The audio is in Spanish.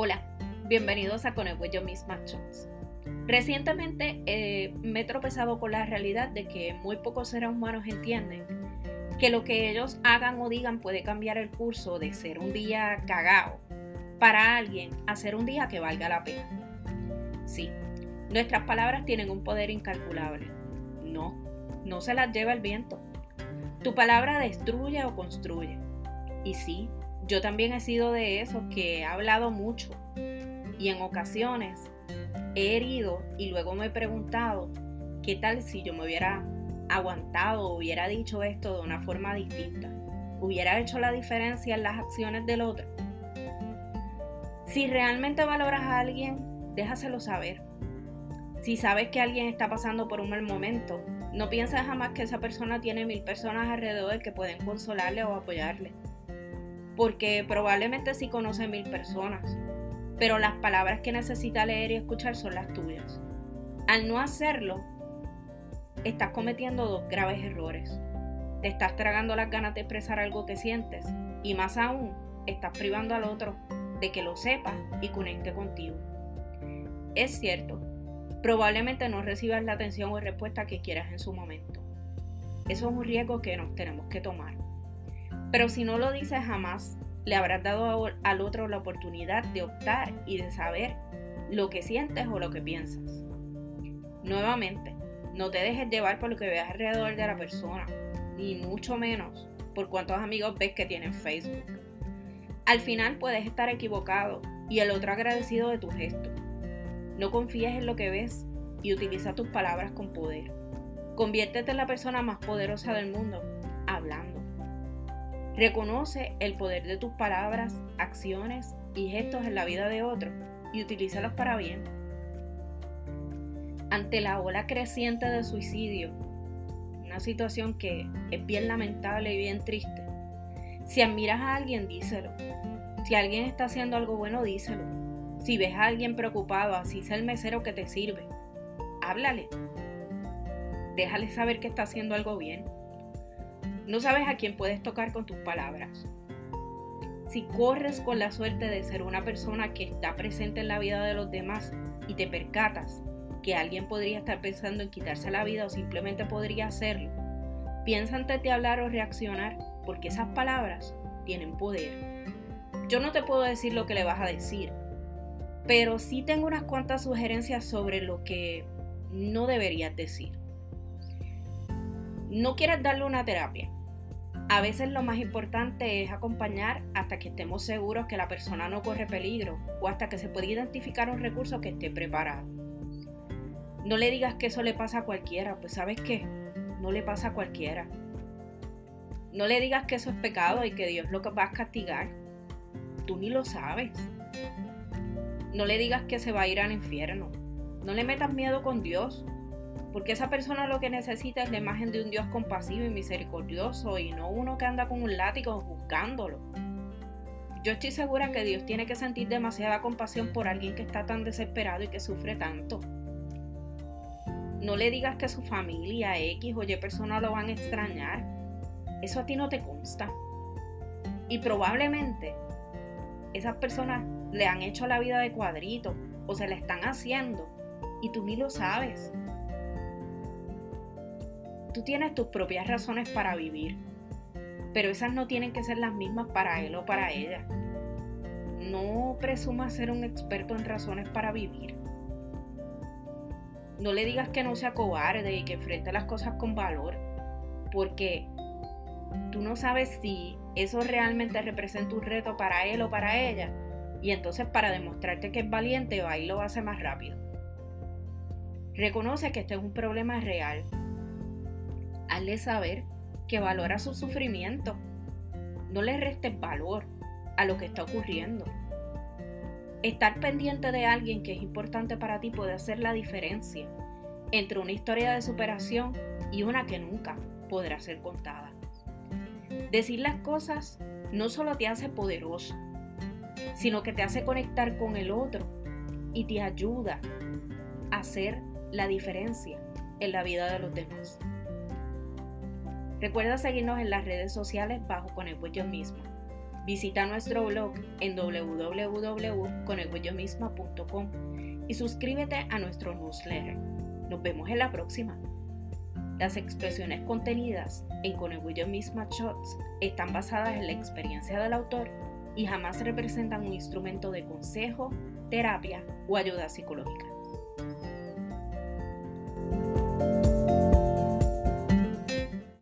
Hola, bienvenidos a Con el Yo Misma Actions. Recientemente eh, me he tropezado con la realidad de que muy pocos seres humanos entienden que lo que ellos hagan o digan puede cambiar el curso de ser un día cagado para alguien a ser un día que valga la pena. Sí, nuestras palabras tienen un poder incalculable. No, no se las lleva el viento. Tu palabra destruye o construye. Y sí, yo también he sido de esos que he hablado mucho y en ocasiones he herido y luego me he preguntado qué tal si yo me hubiera aguantado hubiera dicho esto de una forma distinta. Hubiera hecho la diferencia en las acciones del otro. Si realmente valoras a alguien, déjaselo saber. Si sabes que alguien está pasando por un mal momento, no pienses jamás que esa persona tiene mil personas alrededor que pueden consolarle o apoyarle porque probablemente sí conoce mil personas, pero las palabras que necesita leer y escuchar son las tuyas. Al no hacerlo, estás cometiendo dos graves errores. Te estás tragando las ganas de expresar algo que sientes y más aún, estás privando al otro de que lo sepa y conecte contigo. Es cierto, probablemente no recibas la atención o respuesta que quieras en su momento. Eso es un riesgo que nos tenemos que tomar. Pero si no lo dices jamás, le habrás dado al otro la oportunidad de optar y de saber lo que sientes o lo que piensas. Nuevamente, no te dejes llevar por lo que veas alrededor de la persona, ni mucho menos por cuántos amigos ves que tienen Facebook. Al final puedes estar equivocado y el otro agradecido de tu gesto. No confíes en lo que ves y utiliza tus palabras con poder. Conviértete en la persona más poderosa del mundo. Reconoce el poder de tus palabras, acciones y gestos en la vida de otros y utilízalos para bien. Ante la ola creciente de suicidio, una situación que es bien lamentable y bien triste, si admiras a alguien, díselo. Si alguien está haciendo algo bueno, díselo. Si ves a alguien preocupado, así sea el mesero que te sirve, háblale. Déjale saber que está haciendo algo bien. No sabes a quién puedes tocar con tus palabras. Si corres con la suerte de ser una persona que está presente en la vida de los demás y te percatas que alguien podría estar pensando en quitarse la vida o simplemente podría hacerlo, piensa antes de hablar o reaccionar porque esas palabras tienen poder. Yo no te puedo decir lo que le vas a decir, pero sí tengo unas cuantas sugerencias sobre lo que no deberías decir. No quieras darle una terapia. A veces lo más importante es acompañar hasta que estemos seguros que la persona no corre peligro o hasta que se pueda identificar un recurso que esté preparado. No le digas que eso le pasa a cualquiera, pues sabes qué, no le pasa a cualquiera. No le digas que eso es pecado y que Dios lo va a castigar. Tú ni lo sabes. No le digas que se va a ir al infierno. No le metas miedo con Dios. Porque esa persona lo que necesita es la imagen de un Dios compasivo y misericordioso y no uno que anda con un látigo buscándolo. Yo estoy segura que Dios tiene que sentir demasiada compasión por alguien que está tan desesperado y que sufre tanto. No le digas que su familia, X o Y persona lo van a extrañar. Eso a ti no te consta. Y probablemente esas personas le han hecho la vida de cuadrito o se la están haciendo y tú ni lo sabes. Tú tienes tus propias razones para vivir, pero esas no tienen que ser las mismas para él o para ella. No presumas ser un experto en razones para vivir. No le digas que no sea cobarde y que enfrente las cosas con valor, porque tú no sabes si eso realmente representa un reto para él o para ella, y entonces para demostrarte que es valiente va lo hace más rápido. Reconoce que este es un problema real hazle saber que valora su sufrimiento. No le restes valor a lo que está ocurriendo. Estar pendiente de alguien que es importante para ti puede hacer la diferencia entre una historia de superación y una que nunca podrá ser contada. Decir las cosas no solo te hace poderoso, sino que te hace conectar con el otro y te ayuda a hacer la diferencia en la vida de los demás. Recuerda seguirnos en las redes sociales bajo con el yo mismo. Visita nuestro blog en www.conelhuellomisma.com y suscríbete a nuestro newsletter. Nos vemos en la próxima. Las expresiones contenidas en Con Misma Shots están basadas en la experiencia del autor y jamás representan un instrumento de consejo, terapia o ayuda psicológica.